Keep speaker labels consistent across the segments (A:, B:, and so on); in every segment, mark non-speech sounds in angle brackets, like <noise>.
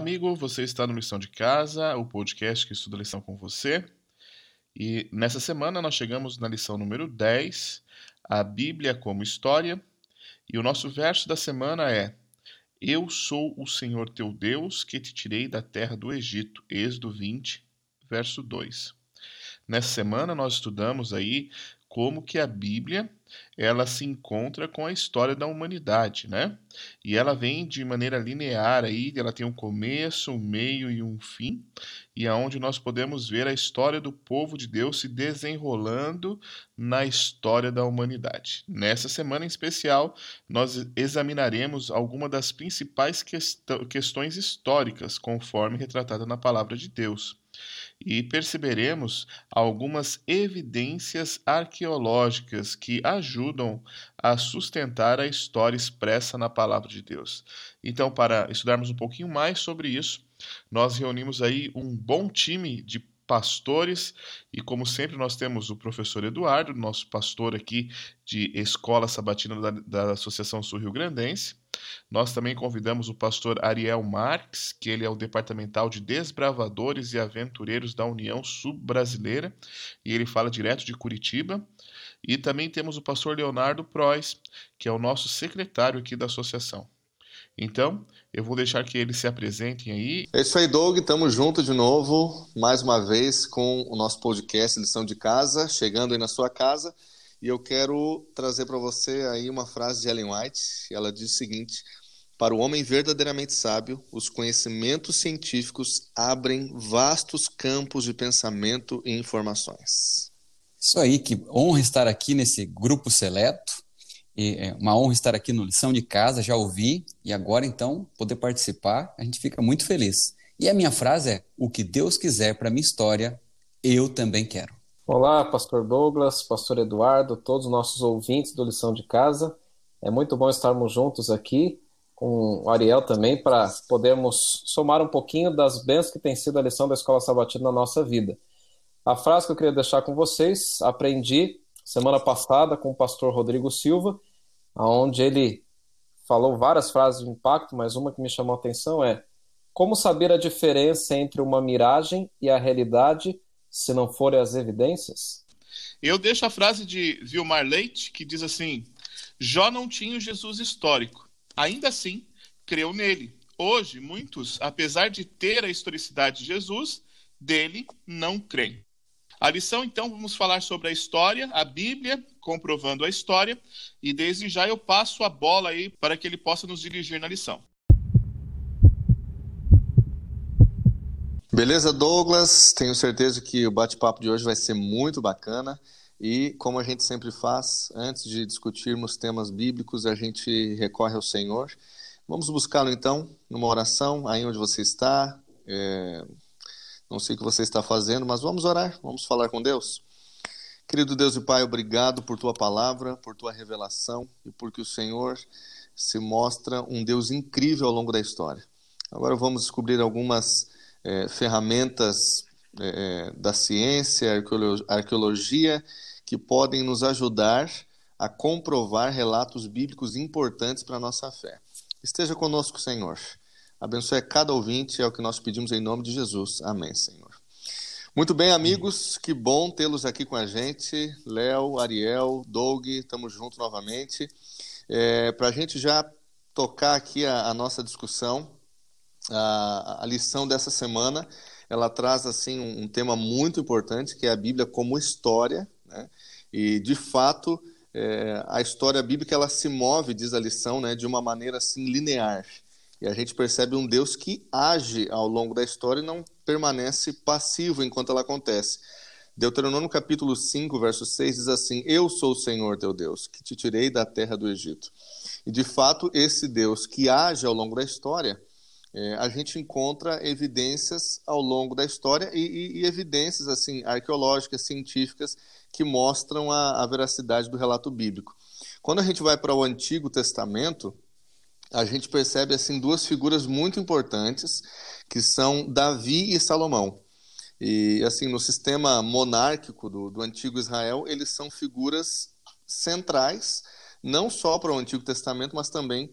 A: Amigo. Você está no Lição de Casa, o podcast que estuda lição com você. E nessa semana nós chegamos na lição número 10, a Bíblia como História. E o nosso verso da semana é: Eu sou o Senhor teu Deus que te tirei da terra do Egito. Êxodo 20, verso 2. Nessa semana nós estudamos aí como que a Bíblia ela se encontra com a história da humanidade, né? E ela vem de maneira linear aí, ela tem um começo, um meio e um fim, e aonde nós podemos ver a história do povo de Deus se desenrolando na história da humanidade. Nessa semana em especial, nós examinaremos algumas das principais questões históricas, conforme retratada na palavra de Deus e perceberemos algumas evidências arqueológicas que ajudam a sustentar a história expressa na palavra de Deus. Então, para estudarmos um pouquinho mais sobre isso, nós reunimos aí um bom time de pastores e como sempre nós temos o professor Eduardo, nosso pastor aqui de Escola Sabatina da, da Associação Sul Rio Grandense. Nós também convidamos o pastor Ariel Marques, que ele é o departamental de desbravadores e aventureiros da União Sul-Brasileira, e ele fala direto de Curitiba. E também temos o pastor Leonardo Prois, que é o nosso secretário aqui da associação. Então, eu vou deixar que eles se apresentem aí.
B: É isso aí, Doug. Estamos juntos de novo, mais uma vez, com o nosso podcast Lição de Casa, chegando aí na sua casa. E eu quero trazer para você aí uma frase de Ellen White. Ela diz o seguinte: Para o homem verdadeiramente sábio, os conhecimentos científicos abrem vastos campos de pensamento e informações.
C: Isso aí, que honra estar aqui nesse grupo seleto é uma honra estar aqui no Lição de Casa, já ouvi, e agora então poder participar, a gente fica muito feliz. E a minha frase é: O que Deus quiser para minha história, eu também quero.
D: Olá, Pastor Douglas, Pastor Eduardo, todos os nossos ouvintes do Lição de Casa. É muito bom estarmos juntos aqui com o Ariel também para podermos somar um pouquinho das bênçãos que tem sido a lição da Escola Sabatina na nossa vida. A frase que eu queria deixar com vocês, aprendi semana passada com o pastor Rodrigo Silva, onde ele falou várias frases de impacto, mas uma que me chamou a atenção é como saber a diferença entre uma miragem e a realidade se não forem as evidências?
A: Eu deixo a frase de Vilmar Leite, que diz assim: Jó não tinha o Jesus histórico, ainda assim creu nele. Hoje, muitos, apesar de ter a historicidade de Jesus, dele não creem. A lição, então, vamos falar sobre a história, a Bíblia, comprovando a história, e desde já eu passo a bola aí para que ele possa nos dirigir na lição.
B: Beleza, Douglas? Tenho certeza que o bate-papo de hoje vai ser muito bacana. E, como a gente sempre faz, antes de discutirmos temas bíblicos, a gente recorre ao Senhor. Vamos buscá-lo então numa oração, aí onde você está. É não sei o que você está fazendo, mas vamos orar, vamos falar com Deus. Querido Deus e Pai, obrigado por tua palavra, por tua revelação e porque o Senhor se mostra um Deus incrível ao longo da história. Agora vamos descobrir algumas é, ferramentas é, da ciência, arqueologia, que podem nos ajudar a comprovar relatos bíblicos importantes para a nossa fé. Esteja conosco, Senhor. Abençoe cada ouvinte, é o que nós pedimos em nome de Jesus. Amém, Senhor. Muito bem, amigos, que bom tê-los aqui com a gente. Léo, Ariel, Doug, estamos juntos novamente. É, Para a gente já tocar aqui a, a nossa discussão, a, a, lição dessa semana, ela traz assim um, um, tema muito importante, que é a Bíblia como história. Né? E, de fato, é, a história bíblica ela se move, diz a lição, né, de uma maneira assim linear. E a gente percebe um Deus que age ao longo da história e não permanece passivo enquanto ela acontece. Deuteronômio capítulo 5, verso 6 diz assim: Eu sou o Senhor teu Deus, que te tirei da terra do Egito. E de fato, esse Deus que age ao longo da história, é, a gente encontra evidências ao longo da história e, e, e evidências assim arqueológicas, científicas, que mostram a, a veracidade do relato bíblico. Quando a gente vai para o Antigo Testamento, a gente percebe assim duas figuras muito importantes, que são Davi e Salomão. E assim, no sistema monárquico do, do antigo Israel, eles são figuras centrais, não só para o Antigo Testamento, mas também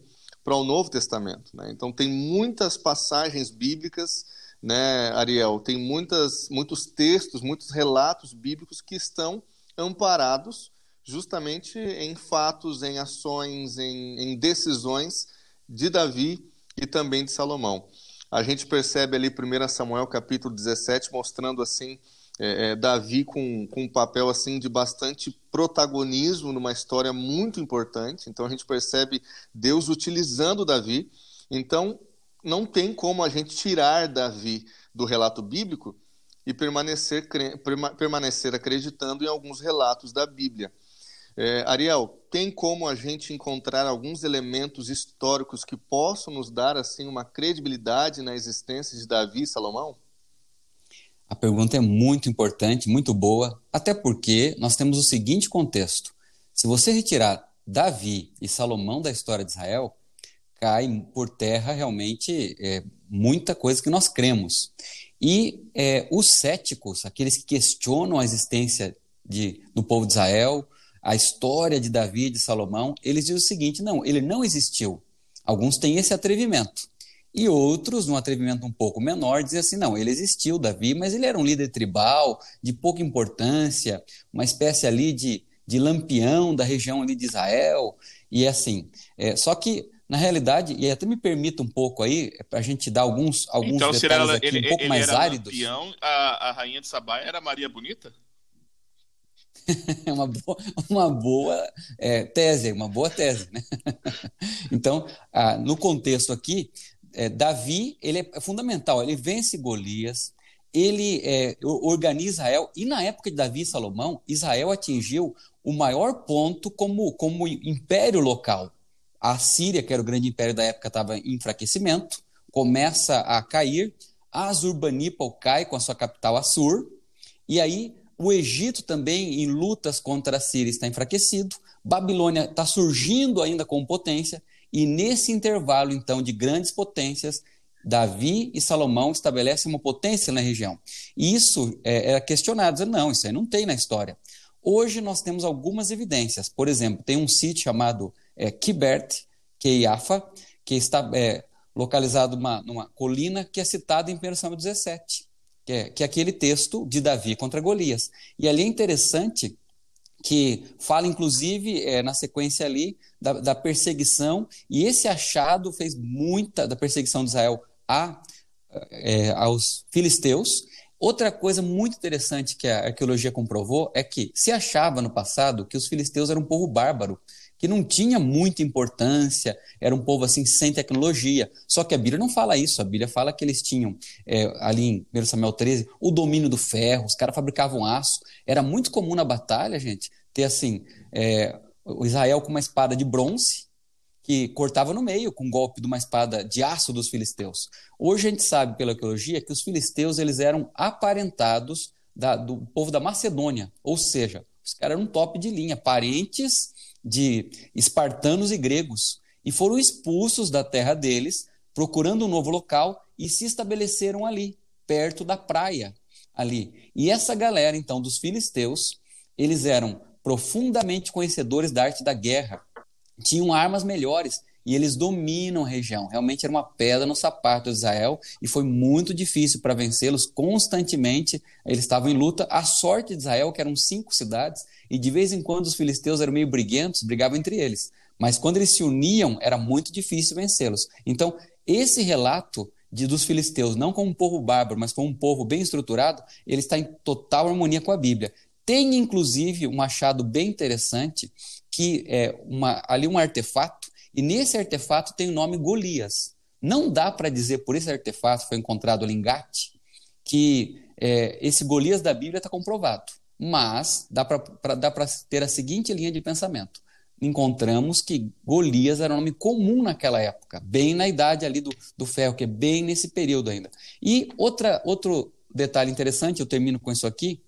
B: para o Novo Testamento. Né? Então, tem muitas passagens bíblicas, né, Ariel? Tem muitas, muitos textos, muitos relatos bíblicos que estão amparados justamente em fatos, em ações, em, em decisões de Davi e também de Salomão. A gente percebe ali 1 Samuel capítulo 17 mostrando assim é, é, Davi com, com um papel assim de bastante protagonismo numa história muito importante. Então a gente percebe Deus utilizando Davi. Então não tem como a gente tirar Davi do relato bíblico e permanecer, permanecer acreditando em alguns relatos da Bíblia. É, Ariel, tem como a gente encontrar alguns elementos históricos que possam nos dar assim uma credibilidade na existência de Davi e Salomão?
C: A pergunta é muito importante, muito boa, até porque nós temos o seguinte contexto: se você retirar Davi e Salomão da história de Israel, cai por terra realmente é, muita coisa que nós cremos. E é, os céticos, aqueles que questionam a existência de, do povo de Israel, a história de Davi e de Salomão, eles dizem o seguinte: não, ele não existiu. Alguns têm esse atrevimento. E outros, num atrevimento um pouco menor, dizem assim: não, ele existiu, Davi, mas ele era um líder tribal, de pouca importância, uma espécie ali de, de lampião da região ali de Israel, e assim. É, só que, na realidade, e até me permita um pouco aí, é para a gente dar alguns, alguns então, detalhes ela, aqui
A: ele,
C: um pouco
A: ele
C: mais
A: era
C: áridos.
A: Lampião, a, a rainha de Sabá era Maria Bonita?
C: É <laughs> uma boa, uma boa é, tese, uma boa tese. Né? <laughs> então, ah, no contexto aqui, é, Davi ele é fundamental, ele vence Golias, ele é, organiza Israel, e na época de Davi e Salomão, Israel atingiu o maior ponto como, como império local. A Síria, que era o grande império da época, estava em enfraquecimento, começa a cair, Azurbanipal cai com a sua capital Assur, e aí o Egito também, em lutas contra a Síria, está enfraquecido. Babilônia está surgindo ainda com potência. E nesse intervalo, então, de grandes potências, Davi e Salomão estabelecem uma potência na região. E isso é, é questionado, dizendo, não, isso aí não tem na história. Hoje nós temos algumas evidências. Por exemplo, tem um sítio chamado é, Kibert, Keiafa, que está é, localizado numa, numa colina que é citada em 1 Samuel 17 que é, que é aquele texto de Davi contra Golias. E ali é interessante que fala, inclusive, é, na sequência ali, da, da, perseguição, e esse achado fez muita da perseguição de Israel a, é, aos filisteus. Outra coisa muito interessante que a arqueologia comprovou é que se achava no passado que os filisteus eram um povo bárbaro, que não tinha muita importância, era um povo assim sem tecnologia. Só que a Bíblia não fala isso, a Bíblia fala que eles tinham, é, ali em 1 Samuel 13, o domínio do ferro, os caras fabricavam aço. Era muito comum na batalha, gente, ter assim, é, o Israel com uma espada de bronze, que cortava no meio com um golpe de uma espada de aço dos filisteus. Hoje a gente sabe pela arqueologia que os filisteus eles eram aparentados da, do povo da Macedônia, ou seja, os caras eram um top de linha, parentes de espartanos e gregos, e foram expulsos da terra deles, procurando um novo local, e se estabeleceram ali, perto da praia, ali. E essa galera, então, dos filisteus, eles eram profundamente conhecedores da arte da guerra, tinham armas melhores e eles dominam a região. Realmente era uma pedra no sapato de Israel e foi muito difícil para vencê-los constantemente. Eles estavam em luta. A sorte de Israel, que eram cinco cidades, e de vez em quando os filisteus eram meio briguentos, brigavam entre eles. Mas quando eles se uniam, era muito difícil vencê-los. Então, esse relato de, dos filisteus, não como um povo bárbaro, mas como um povo bem estruturado, ele está em total harmonia com a Bíblia. Tem, inclusive, um achado bem interessante, que é uma, ali um artefato, e nesse artefato tem o nome Golias. Não dá para dizer, por esse artefato foi encontrado ali em Gate, que é, esse Golias da Bíblia está comprovado. Mas dá para ter a seguinte linha de pensamento. Encontramos que Golias era um nome comum naquela época, bem na idade ali do, do ferro, que é bem nesse período ainda. E outra, outro detalhe interessante, eu termino com isso aqui,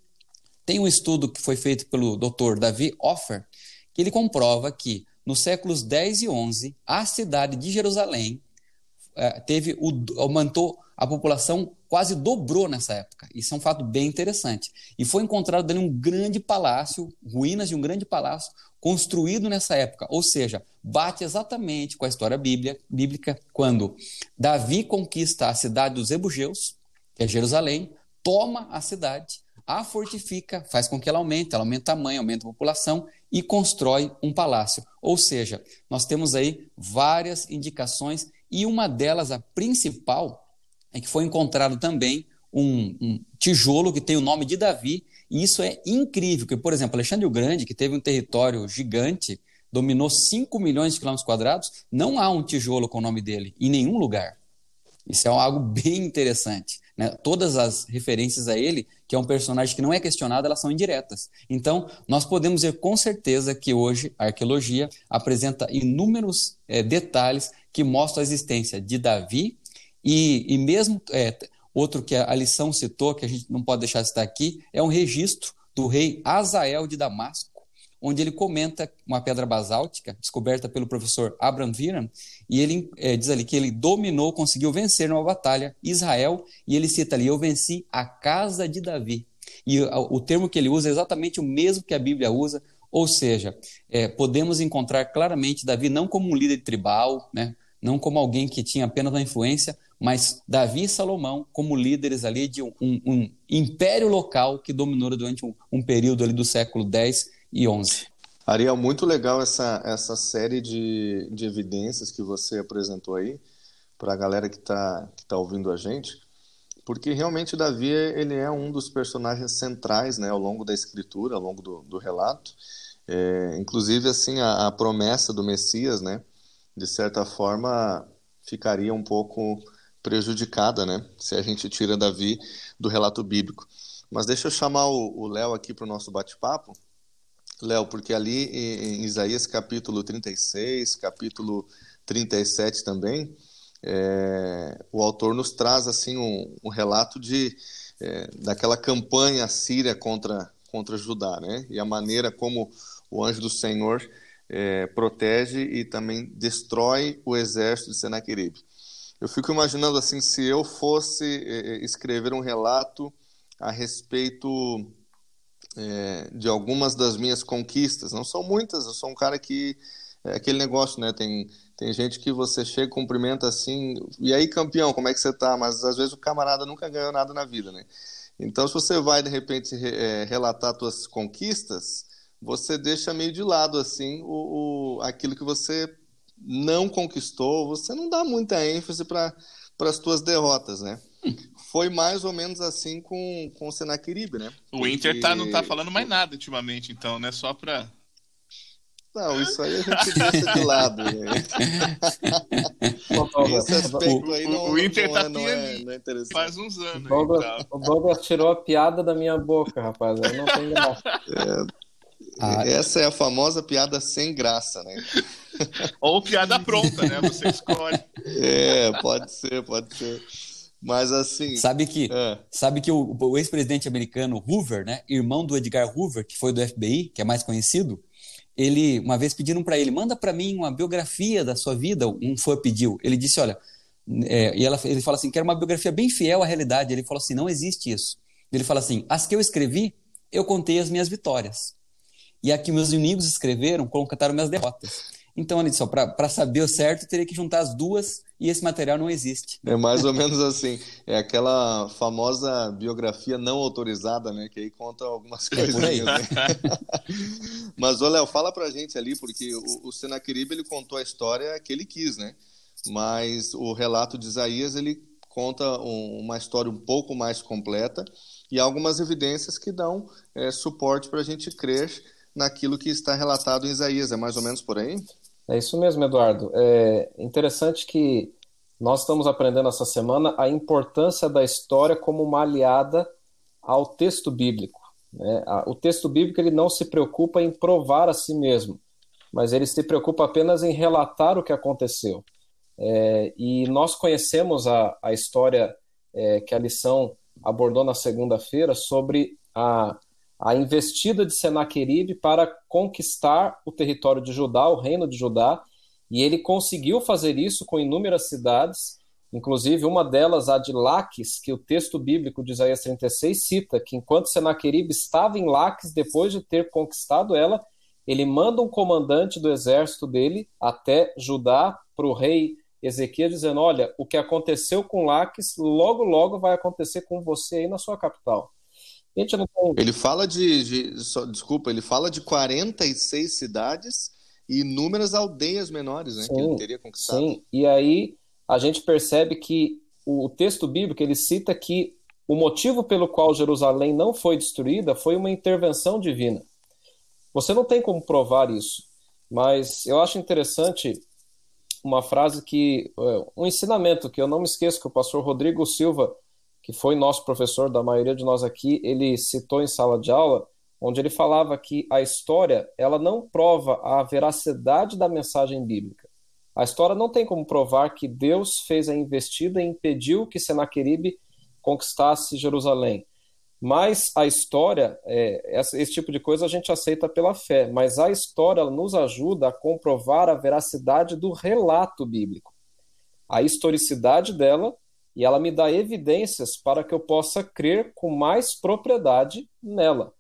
C: tem um estudo que foi feito pelo Dr. Davi Offer, que ele comprova que nos séculos 10 e 11, a cidade de Jerusalém é, teve o, aumentou a população quase dobrou nessa época. Isso é um fato bem interessante. E foi encontrado ali um grande palácio, ruínas de um grande palácio construído nessa época. Ou seja, bate exatamente com a história bíblica quando Davi conquista a cidade dos Ebugeus, que é Jerusalém, toma a cidade, a fortifica, faz com que ela aumente, ela aumenta tamanho, aumenta a população e constrói um palácio. Ou seja, nós temos aí várias indicações e uma delas, a principal, é que foi encontrado também um, um, tijolo que tem o nome de Davi, e isso é incrível, porque, por exemplo, Alexandre o Grande, que teve um território gigante, dominou 5 milhões de quilômetros quadrados, não há um tijolo com o nome dele em nenhum lugar. Isso é algo bem interessante. Né? Todas as referências a ele, que é um personagem que não é questionado, elas são indiretas. Então, nós podemos ver com certeza que hoje a arqueologia apresenta inúmeros é, detalhes que mostram a existência de Davi e, e mesmo é, outro que a lição citou, que a gente não pode deixar de estar aqui, é um registro do rei Azael de Damasco, onde ele comenta uma pedra basáltica descoberta pelo professor Abraham Viran, e ele é, diz ali que ele dominou, conseguiu vencer numa batalha Israel, e ele cita ali: Eu venci a casa de Davi. E o termo que ele usa é exatamente o mesmo que a Bíblia usa, ou seja, é, podemos encontrar claramente Davi não como um líder tribal, né, não como alguém que tinha apenas uma influência, mas Davi e Salomão como líderes ali de um, um império local que dominou durante um, um, período ali do século X e XI.
B: Ariel, muito legal essa, essa série de, de evidências que você apresentou aí para a galera que está que tá ouvindo a gente, porque realmente Davi ele é um dos personagens centrais né, ao longo da escritura, ao longo do, do relato. É, inclusive, assim, a, a promessa do Messias, né, de certa forma, ficaria um pouco prejudicada, né? Se a gente tira Davi do relato bíblico. Mas deixa eu chamar o Léo aqui para o nosso bate-papo. Léo, porque ali em Isaías capítulo 36, capítulo 37 também, é, o autor nos traz assim um, um relato de é, daquela campanha síria contra contra Judá, né? E a maneira como o anjo do Senhor é, protege e também destrói o exército de Senaqueribe. Eu fico imaginando assim, se eu fosse é, é, escrever um relato a respeito é, de algumas das minhas conquistas, não são muitas, eu sou um cara que é aquele negócio, né? Tem, tem gente que você chega, cumprimenta assim, e aí campeão, como é que você tá? Mas às vezes o camarada nunca ganhou nada na vida, né? Então, se você vai de repente é, relatar suas conquistas, você deixa meio de lado assim o, o, aquilo que você não conquistou, você não dá muita ênfase para as suas derrotas, né? Foi mais ou menos assim com, com o Senaqueribe, né?
A: O Inter tá, não tá falando mais nada ultimamente, então, né? Só para
B: não, isso aí a gente deixa de lado. Né? <laughs>
A: Esse aspecto aí não, o, o Inter não, tá é, não, é, não é interessante. Faz uns anos. O
D: Douglas, aí, tá. o Douglas tirou a piada da minha boca, rapaz. Eu não tenho graça.
B: É, ah, essa é a famosa piada sem graça, né?
A: Ou piada pronta, né? Você escolhe.
B: É, pode ser, pode ser. Mas assim.
C: Sabe que, é. sabe que o, o ex-presidente americano Hoover, né, irmão do Edgar Hoover, que foi do FBI, que é mais conhecido, ele uma vez pediram para ele, manda para mim uma biografia da sua vida. Um fã pediu. Ele disse, olha, é, e ela, ele fala assim, quero uma biografia bem fiel à realidade. Ele falou assim, não existe isso. Ele fala assim, as que eu escrevi, eu contei as minhas vitórias. E a que meus inimigos escreveram, contaram minhas derrotas. Então, ele disse, para saber o certo, teria que juntar as duas e esse material não existe.
B: É mais ou menos assim. É aquela famosa biografia não autorizada, né? Que aí conta algumas coisas. É né? <laughs> Mas, ô Léo, fala pra gente ali, porque o, o ele contou a história que ele quis, né? Mas o relato de Isaías, ele conta um, uma história um pouco mais completa e algumas evidências que dão é, suporte para a gente crer naquilo que está relatado em Isaías. É mais ou menos por aí?
D: É isso mesmo, Eduardo. É interessante que nós estamos aprendendo essa semana a importância da história como uma aliada ao texto bíblico. Né? O texto bíblico ele não se preocupa em provar a si mesmo, mas ele se preocupa apenas em relatar o que aconteceu. É, e nós conhecemos a, a história é, que a lição abordou na segunda-feira sobre a a investida de Senaqueribe para conquistar o território de Judá, o reino de Judá, e ele conseguiu fazer isso com inúmeras cidades, Inclusive, uma delas, a de Laques, que o texto bíblico de Isaías 36 cita, que enquanto Senaqueribe estava em Laques, depois de ter conquistado ela, ele manda um comandante do exército dele até Judá para o rei Ezequiel, dizendo: Olha, o que aconteceu com Laques, logo, logo vai acontecer com você aí na sua capital.
B: Tem... Ele fala de, de só, desculpa, ele fala de 46 cidades e inúmeras aldeias menores, né, sim, que ele teria conquistado. Sim,
D: e aí a gente percebe que o texto bíblico ele cita que o motivo pelo qual Jerusalém não foi destruída foi uma intervenção divina. Você não tem como provar isso, mas eu acho interessante uma frase que é, um ensinamento que eu não me esqueço que o pastor Rodrigo Silva, que foi nosso professor da maioria de nós aqui, ele citou em sala de aula, onde ele falava que a história, ela não prova a veracidade da mensagem bíblica. A história não tem como provar que Deus fez a investida e impediu que Senaqueribe conquistasse Jerusalém. Mas a história, é, esse tipo de coisa a gente aceita pela fé, mas a história nos ajuda a comprovar a veracidade do relato bíblico, a historicidade dela, e ela me dá evidências para que eu possa crer com mais propriedade nela.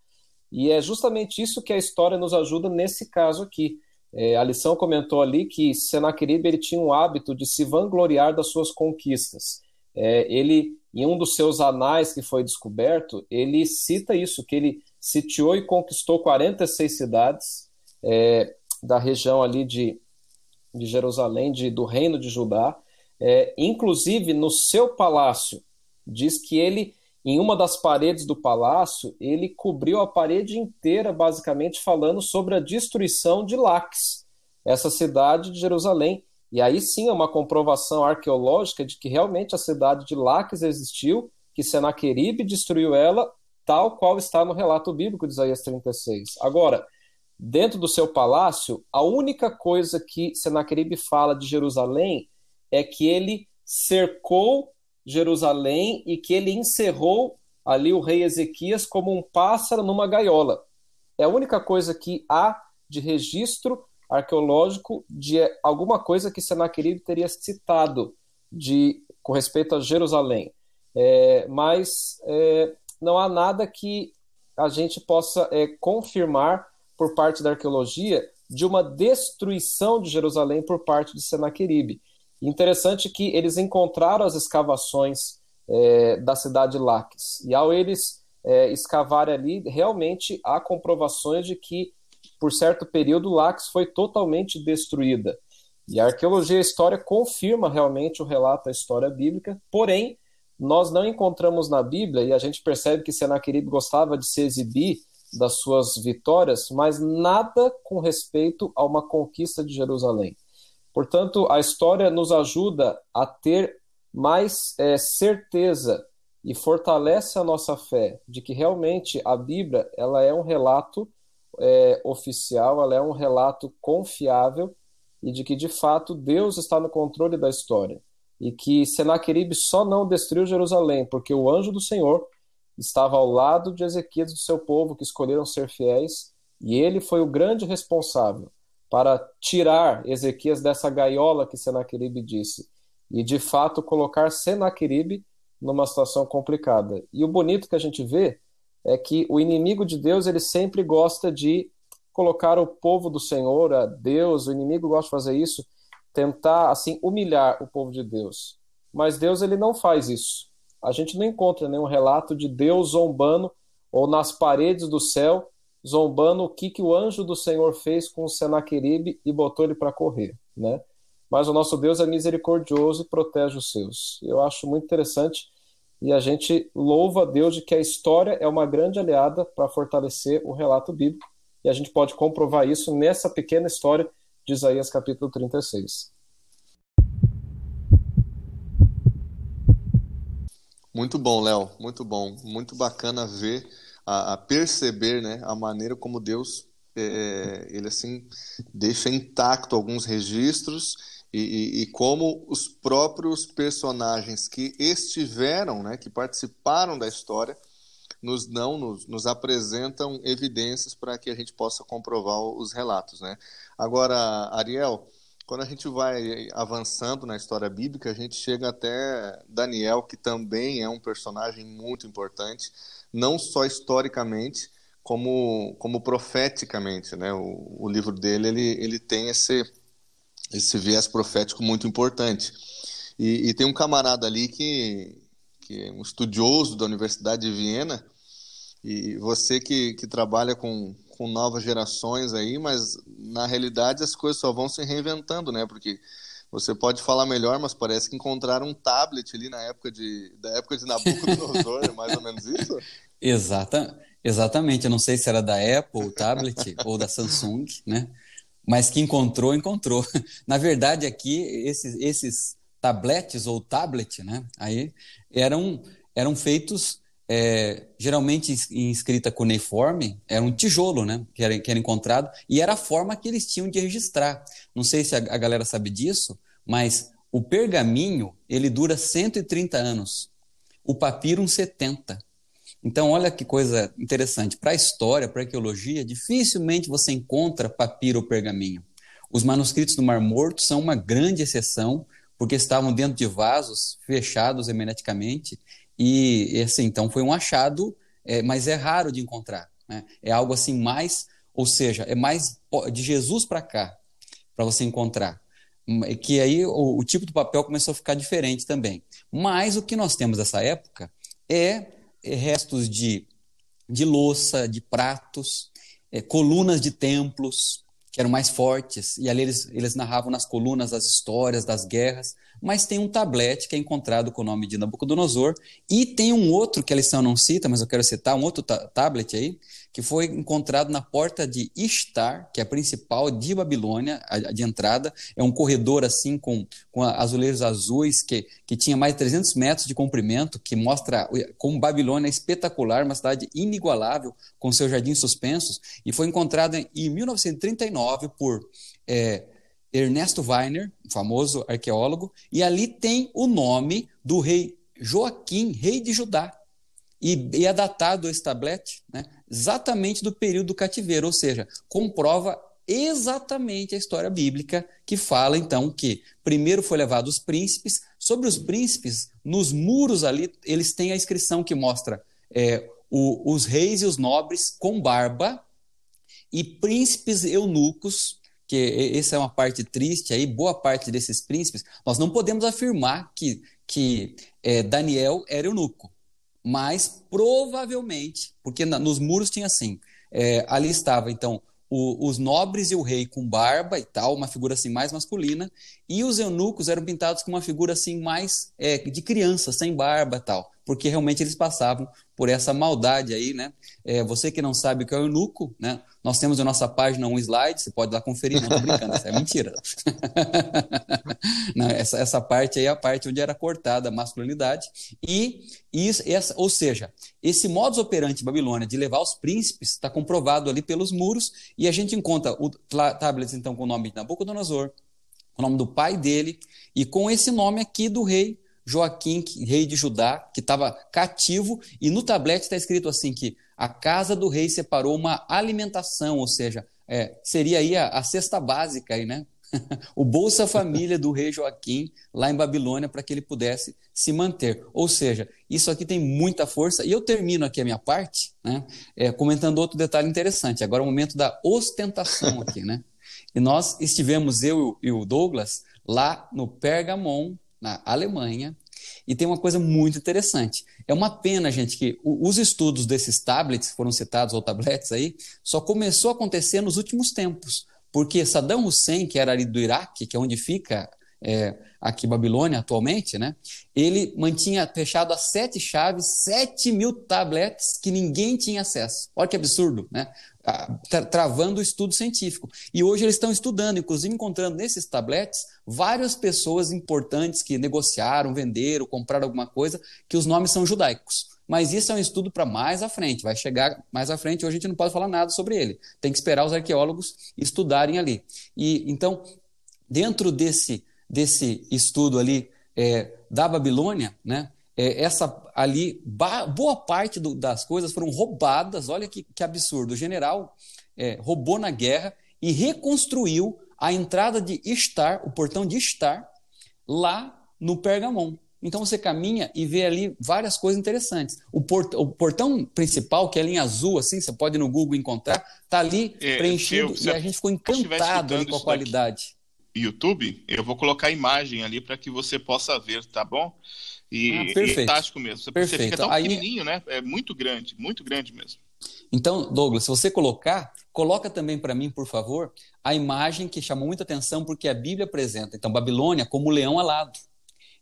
D: E é justamente isso que a história nos ajuda nesse caso aqui. É, a lição comentou ali que Senaqueribe ele tinha um hábito de se vangloriar das suas conquistas. É, ele em um dos seus anais que foi descoberto, ele cita isso, que ele sitiou e conquistou 46 cidades é, da região ali de, de Jerusalém, de, do reino de Judá. É, inclusive, no seu palácio, diz que ele, em uma das paredes do palácio, ele cobriu a parede inteira, basicamente falando sobre a destruição de Laques, essa cidade de Jerusalém, e aí sim é uma comprovação arqueológica de que realmente a cidade de Laques existiu, que Senaqueribe destruiu ela, tal qual está no relato bíblico de Isaías 36. Agora, dentro do seu palácio, a única coisa que Senaqueribe fala de Jerusalém é que ele cercou Jerusalém e que ele encerrou ali o rei Ezequias como um pássaro numa gaiola. É a única coisa que há de registro arqueológico de alguma coisa que Senaqueribe teria citado de, com respeito a Jerusalém. É, mas é, não há nada que a gente possa é, confirmar por parte da arqueologia de uma destruição de Jerusalém por parte de Senaqueribe. Interessante que eles encontraram as escavações é, da cidade de Laques, e ao eles é, escavarem ali, realmente há comprovações de que por certo período, Lax foi totalmente destruída. E a arqueologia e a história confirma realmente o relato da história bíblica, porém, nós não encontramos na Bíblia, e a gente percebe que Senaqueribe gostava de se exibir das suas vitórias, mas nada com respeito a uma conquista de Jerusalém. Portanto, a história nos ajuda a ter mais é, certeza e fortalece a nossa fé de que realmente a Bíblia ela é um relato é, oficial, ela é um relato confiável e de que, de fato, Deus está no controle da história. E que Senaqueribe só não destruiu Jerusalém, porque o anjo do Senhor estava ao lado de Ezequias e do seu povo, que escolheram ser fiéis, e ele foi o grande responsável para tirar Ezequias dessa gaiola que Senaqueribe disse, e de fato colocar Senaqueribe numa situação complicada. E o bonito que a gente vê é que o inimigo de Deus ele sempre gosta de colocar o povo do Senhor, a Deus, o inimigo gosta de fazer isso, tentar assim humilhar o povo de Deus. Mas Deus ele não faz isso. A gente não encontra nenhum relato de Deus zombando ou nas paredes do céu zombando o que, que o anjo do Senhor fez com o Senaqueribe e botou ele para correr, né? Mas o nosso Deus é misericordioso e protege os seus. Eu acho muito interessante e a gente louva a Deus de que a história é uma grande aliada para fortalecer o relato bíblico, e a gente pode comprovar isso nessa pequena história de Isaías capítulo 36.
B: Muito bom, Léo, muito bom, muito bacana ver, a, a perceber, né, a maneira como Deus é, ele assim deixa intacto alguns registros e, e, e, como os próprios personagens que estiveram, né, que participaram da história, nos dão, nos, nos apresentam evidências para que a gente possa comprovar os relatos, né? Agora, Ariel, quando a gente vai avançando na história bíblica, a gente chega até Daniel, que também é um personagem muito importante, não só historicamente, como, como profeticamente. Né? O, o livro dele ele, ele tem esse, esse viés profético muito importante. E, e tem um camarada ali que, que é um estudioso da Universidade de Viena, e você que, que trabalha com, com novas gerações aí, mas na realidade as coisas só vão se reinventando, né? Porque você pode falar melhor, mas parece que encontraram um tablet ali na época de, da época de Nabucodonosor, é <laughs> mais ou menos isso?
C: Exata, exatamente. Eu não sei se era da Apple, o tablet, <laughs> ou da Samsung, né? Mas que encontrou, encontrou. <laughs> Na verdade, aqui, esses, esses tablets ou tablet, né? Aí eram, eram feitos é, geralmente em escrita cuneiforme, era um tijolo, né, que era, que era encontrado, e era a forma que eles tinham de registrar. Não sei se a, a galera sabe disso, mas o pergaminho, ele dura 130 anos, o papiro uns 70. Então, olha que coisa interessante. Para a história, para a arqueologia, dificilmente você encontra papiro ou pergaminho. Os manuscritos do Mar Morto são uma grande exceção, porque estavam dentro de vasos fechados hermeticamente e, e assim, então foi um achado, é, mas é raro de encontrar. Né? É algo assim mais, ou seja, é mais de Jesus para cá, para você encontrar. Hum, que aí o, o, tipo do papel começou a ficar diferente também. Mas o que nós temos nessa época é, é restos de, de louça, de pratos, é, colunas de templos, que eram mais fortes, e ali eles, eles narravam nas colunas as histórias das guerras, mas tem um tablete que é encontrado com o nome de Nabucodonosor, e tem um outro que a lição não cita, mas eu quero citar, um outro tablet aí, que foi encontrado na porta de Ishtar, que é a principal de Babilônia, a, de entrada. É um corredor assim com, com azulejos azuis que, que tinha mais de 300 metros de comprimento, que mostra como Babilônia é espetacular, uma cidade inigualável, com seus jardins suspensos, e foi encontrado em 1939 por é, Ernesto Weiner, famoso arqueólogo, e ali tem o nome do rei Joaquim, rei de Judá. E, e é datado esse tablete né, exatamente do período do cativeiro, ou seja, comprova exatamente a história bíblica que fala então que primeiro foi levado os príncipes, sobre os príncipes, nos muros ali, eles têm a inscrição que mostra é, o, os reis e os nobres com barba e príncipes eunucos, que essa é uma parte triste aí, boa parte desses príncipes, nós não podemos afirmar que, que é, Daniel era eunuco. Mas provavelmente, porque na, nos muros tinha assim, é, ali estava então o, os nobres e o rei com barba e tal, uma figura assim mais masculina, e os eunucos eram pintados com uma figura assim mais é, de criança, sem barba e tal, porque realmente eles passavam por essa maldade aí, né? É, você que não sabe o que é o eunuco, né? Nós temos na nossa página um slide, você pode lá conferir, não tô brincando, isso é mentira. <laughs> não, essa, essa parte aí é a parte onde era cortada a masculinidade. E isso, essa, ou seja, esse modus operandi Babilônia de levar os príncipes está comprovado ali pelos muros, e a gente encontra o tablets então com o nome de Nabucodonosor, o nome do pai dele, e com esse nome aqui do rei Joaquim, rei de Judá, que estava cativo, e no tablete está escrito assim que a casa do rei separou uma alimentação, ou seja, é, seria aí a, a cesta básica, aí, né? <laughs> o Bolsa Família do rei Joaquim, lá em Babilônia, para que ele pudesse se manter. Ou seja, isso aqui tem muita força. E eu termino aqui a minha parte, né, é, comentando outro detalhe interessante. Agora é o momento da ostentação <laughs> aqui, né? E nós estivemos, eu e o Douglas, lá no Pergamon, na Alemanha, e tem uma coisa muito interessante. É uma pena, gente, que os estudos desses tablets foram citados, ou tablets aí, só começou a acontecer nos últimos tempos. Porque Saddam Hussein, que era ali do Iraque, que é onde fica é, aqui Babilônia atualmente, né? Ele mantinha fechado as sete chaves, sete mil tablets que ninguém tinha acesso. Olha que absurdo, né? travando o estudo científico. E hoje eles estão estudando, inclusive encontrando nesses tablets várias pessoas importantes que negociaram, venderam, compraram alguma coisa, que os nomes são judaicos. Mas isso é um estudo para mais à frente, vai chegar mais à frente, hoje a gente não pode falar nada sobre ele. Tem que esperar os arqueólogos estudarem ali. E então, dentro desse, desse estudo ali é, da Babilônia, né, é, essa ali, boa parte do, das coisas foram roubadas. Olha que, que absurdo. O general é, roubou na guerra e reconstruiu a entrada de estar, o portão de estar, lá no Pergamon. Então você caminha e vê ali várias coisas interessantes. O, port, o portão principal, que é a linha azul, assim, você pode no Google encontrar, está ali é, preenchido eu, e a gente ficou encantado com a qualidade.
A: YouTube, eu vou colocar a imagem ali para que você possa ver, tá bom? E, ah, perfeito. E é fantástico mesmo. Você, perfeito. fica tão Aí... pequenininho, né? É muito grande, muito grande mesmo.
C: Então, Douglas, se você colocar, coloca também para mim, por favor, a imagem que chamou muita atenção porque a Bíblia apresenta. Então, Babilônia como leão alado.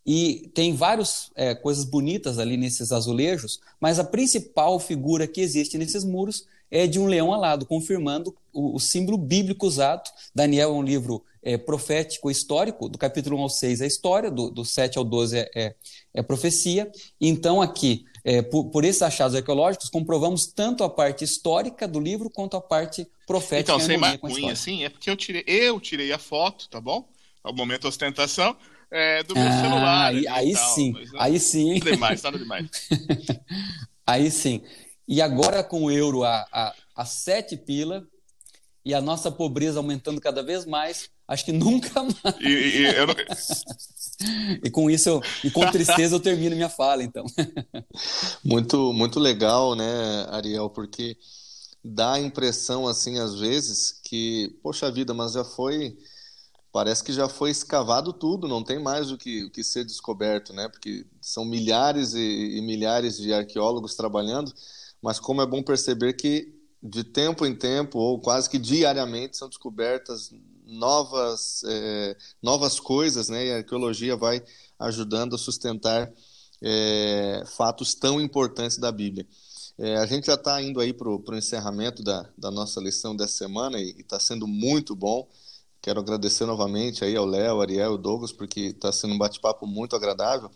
C: E tem várias é, coisas bonitas ali nesses azulejos, mas a principal figura que existe nesses muros é de um leão alado, confirmando o, o símbolo bíblico usado. Daniel é um livro é, profético histórico, do capítulo 1 ao 6 é história, do, do 7 ao 12 é, é, é profecia. Então, aqui, é, por, por, esses achados arqueológicos, comprovamos tanto a parte histórica do livro quanto a parte profética.
A: Então, sem maconha, assim, é porque eu tirei, eu tirei a foto, tá bom? Ao momento da ostentação é, do meu ah, celular.
C: Aí, aí tal, sim, não, aí sim.
A: Nada demais, nada demais. <laughs>
C: aí sim. E agora com o euro a, a, a sete pila e a nossa pobreza aumentando cada vez mais, acho que nunca <laughs> mais. E, e, eu não... <laughs> e com isso, eu, e com tristeza eu termino minha fala, então. <laughs>
B: muito, muito legal, né, Ariel, porque dá a impressão, assim, às vezes, que, poxa vida, mas já foi parece que já foi escavado tudo, não tem mais o que, o que ser descoberto, né? Porque são milhares e, e, milhares de arqueólogos trabalhando, mas como é bom perceber que de tempo em tempo, ou quase que diariamente, são descobertas novas, é, novas coisas, né? E a arqueologia vai ajudando a sustentar é, fatos tão importantes da Bíblia. É, a gente já está indo aí para o encerramento da, da nossa lição dessa semana e está sendo muito bom. Quero agradecer novamente aí ao Léo, Ariel Douglas, porque está sendo um bate-papo muito agradável.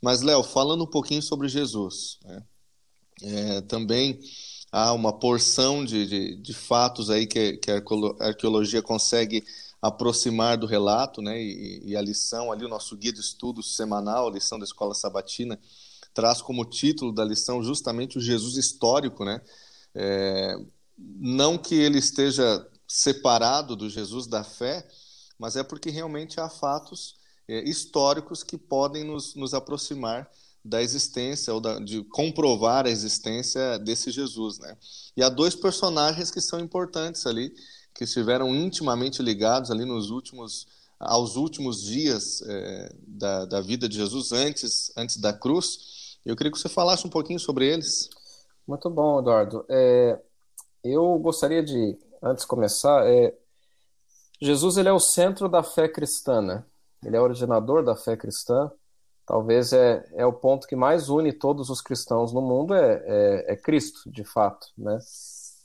B: Mas, Léo, falando um pouquinho sobre Jesus, né? é, também há uma porção de, de, de fatos aí que, que, a arqueologia consegue aproximar do relato, né? E, e, a lição ali, o nosso guia de estudos semanal, a lição da Escola Sabatina, traz como título da lição justamente o Jesus histórico, né? É, não que ele esteja separado do Jesus da fé, mas é porque realmente há fatos é, históricos que podem nos, nos aproximar da existência ou da, de comprovar a existência desse Jesus, né? E há dois personagens que são importantes ali, que estiveram intimamente ligados ali nos últimos aos últimos dias é, da, da vida de Jesus antes antes da cruz. Eu queria que você falasse um pouquinho sobre eles.
D: Muito bom, Eduardo. É, eu gostaria de antes de começar, é, Jesus ele é o centro da fé cristã, né? Ele é originador da fé cristã. Talvez é, é o ponto que mais une todos os cristãos no mundo é, é, é Cristo, de fato, né?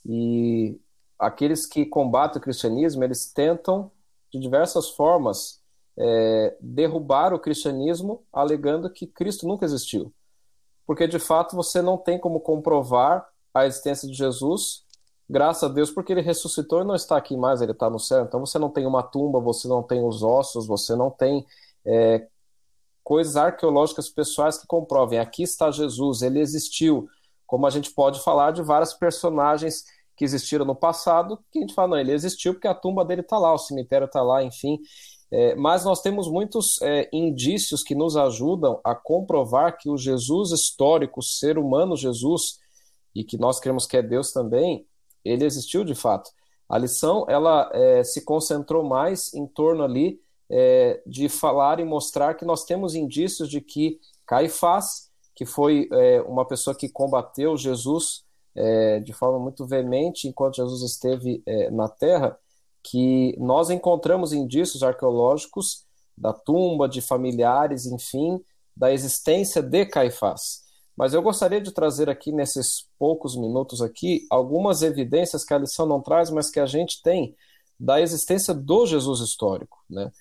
D: E aqueles que combatem o cristianismo, eles tentam de diversas formas é, derrubar o cristianismo, alegando que Cristo nunca existiu, porque de fato você não tem como comprovar a existência de Jesus graças a Deus, porque ele ressuscitou e não está aqui mais, ele está no céu. Então você não tem uma tumba, você não tem os ossos, você não tem é, coisas arqueológicas pessoais que comprovem. Aqui está Jesus, ele existiu. Como a gente pode falar de vários personagens que existiram no passado, que a gente fala, não, ele existiu porque a tumba dele está lá, o cemitério está lá, enfim. É, mas nós temos muitos é, indícios que nos ajudam a comprovar que o Jesus histórico, o ser humano Jesus, e que nós cremos que é Deus também, ele existiu de fato. A lição ela é, se concentrou mais em torno ali é, de falar e mostrar que nós temos indícios de que Caifás, que foi é, uma pessoa que combateu Jesus é, de forma muito veemente enquanto Jesus esteve é, na Terra, que nós encontramos indícios arqueológicos da tumba, de familiares, enfim, da existência de Caifás. Mas eu gostaria de trazer aqui, nesses poucos minutos aqui, algumas evidências que a lição não traz, mas que a gente tem da existência do Jesus histórico. Né?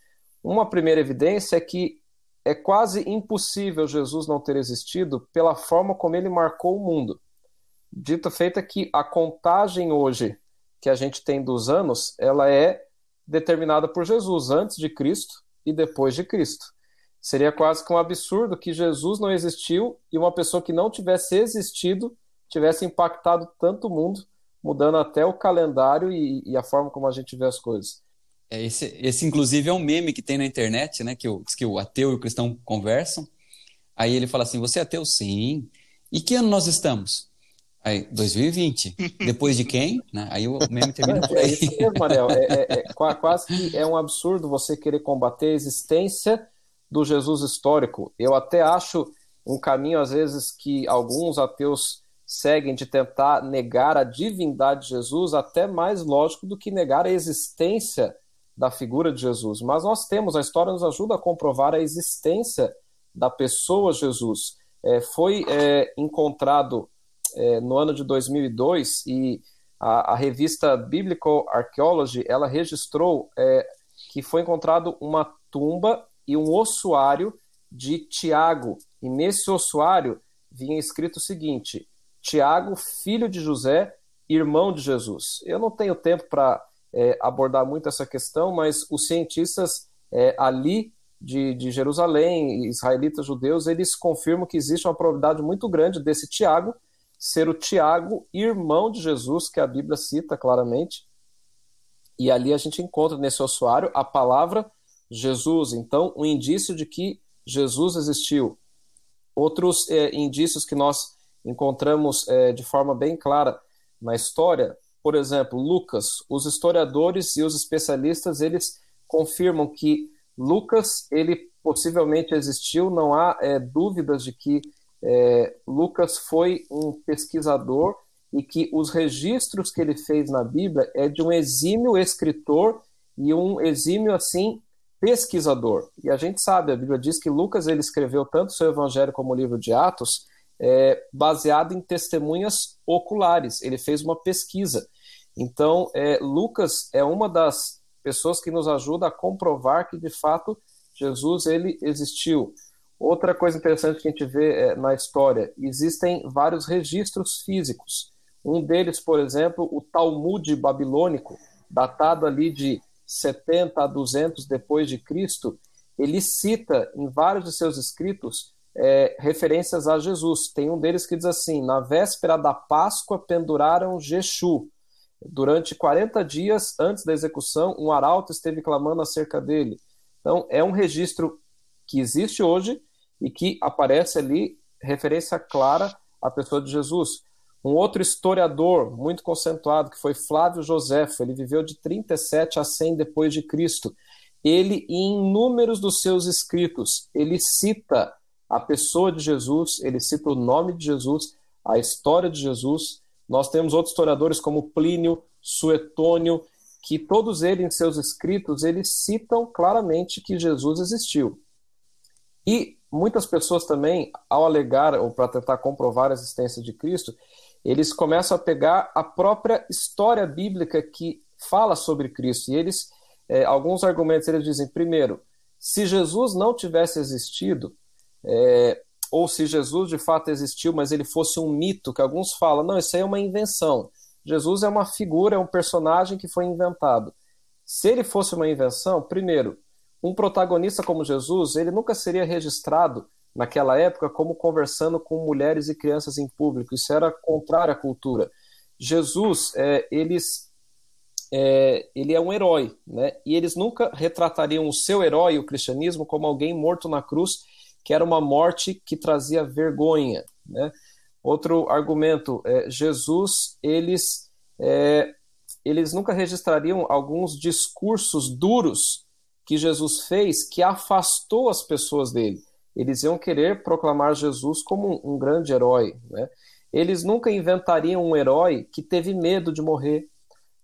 D: Uma primeira evidência é que é quase impossível Jesus não ter existido pela forma como ele marcou o mundo. Dito feito é que a contagem hoje que a gente tem dos anos, ela é determinada por Jesus, antes de Cristo e depois de Cristo. Seria quase que um absurdo que Jesus não existiu e uma pessoa que não tivesse existido tivesse impactado tanto o mundo, mudando até o calendário e, e a forma como a gente vê as coisas.
C: É, esse, esse, inclusive, é um meme que tem na internet, né? Que, o, que o ateu e o cristão conversam. Aí ele fala assim: Você é ateu? Sim. E que ano nós estamos? Aí, 2020. <laughs> Depois de quem? Né? Aí o meme <laughs> termina por aí.
D: É isso mesmo, Manel. É, é, é, quase que é um absurdo você querer combater a existência do Jesus histórico. Eu até acho um caminho, às vezes, que alguns ateus seguem de tentar negar a divindade de Jesus, até mais lógico do que negar a existência da figura de Jesus. Mas nós temos, a história nos ajuda a comprovar a existência da pessoa Jesus. É, foi é, encontrado é, no ano de 2002 e a, a, revista Biblical Archaeology ela registrou é, que foi encontrado uma tumba e um ossuário de Tiago. E nesse ossuário vinha escrito o seguinte: Tiago, filho de José, irmão de Jesus. Eu não tenho tempo para é, abordar muito essa questão, mas os cientistas é, ali de, de, Jerusalém, israelitas judeus, eles confirmam que existe uma probabilidade muito grande desse Tiago ser o Tiago, irmão de Jesus, que a Bíblia cita claramente. E ali a gente encontra nesse ossuário a palavra Jesus. Então, um indício de que Jesus existiu. Outros é, indícios que nós encontramos é, de forma bem clara na história, por exemplo, Lucas. Os historiadores e os especialistas eles confirmam que Lucas ele possivelmente existiu. Não há é, dúvidas de que é, Lucas foi um pesquisador e que os registros que ele fez na Bíblia é de um exímio escritor e um exímio assim pesquisador. E a gente sabe, a Bíblia diz que Lucas ele escreveu tanto seu evangelho como o livro de Atos é, baseado em testemunhas oculares. Ele fez uma pesquisa. Então, é, Lucas é uma das pessoas que nos ajuda a comprovar que de fato Jesus ele existiu. Outra coisa interessante que a gente vê é, na história, existem vários registros físicos. Um deles, por exemplo, o Talmud babilônico, datado ali de 70 a 200 depois de Cristo, ele cita em vários de seus escritos é, referências a Jesus. Tem um deles que diz assim: na véspera da Páscoa penduraram Jeshu. Durante 40 dias antes da execução, um arauto esteve clamando acerca dele. Então, é um registro que existe hoje e que aparece ali referência clara à pessoa de Jesus. Um outro historiador muito concentrado, que foi Flávio Joséfo, ele viveu de 37 a 100 depois de Cristo. Ele, em inúmeros dos seus escritos, ele cita a pessoa de Jesus, ele cita o nome de Jesus, a história de Jesus. Nós temos outros historiadores como Plínio, Suetônio, que todos eles em seus escritos eles citam claramente que Jesus existiu. E muitas pessoas também, ao alegar ou para tentar comprovar a existência de Cristo, eles começam a pegar a própria história bíblica que fala sobre Cristo. E eles, é, alguns argumentos, eles dizem, primeiro, se Jesus não tivesse existido, é, ou se Jesus de fato existiu, mas ele fosse um mito, que alguns falam, não, isso aí é uma invenção. Jesus é uma figura, é um personagem que foi inventado. Se ele fosse uma invenção, primeiro, um protagonista como Jesus, ele nunca seria registrado naquela época como conversando com mulheres e crianças em público. Isso era contrário à cultura. Jesus, é, eles, é, ele é um herói, né? E eles nunca retratariam o seu herói, o cristianismo, como alguém morto na cruz, que era uma morte que trazia vergonha, né? Outro argumento, é, Jesus, eles, é, eles nunca registrariam alguns discursos duros que Jesus fez que afastou as pessoas dele. Eles iam querer proclamar Jesus como um, um grande herói. Né? Eles nunca inventariam um herói que teve medo de morrer,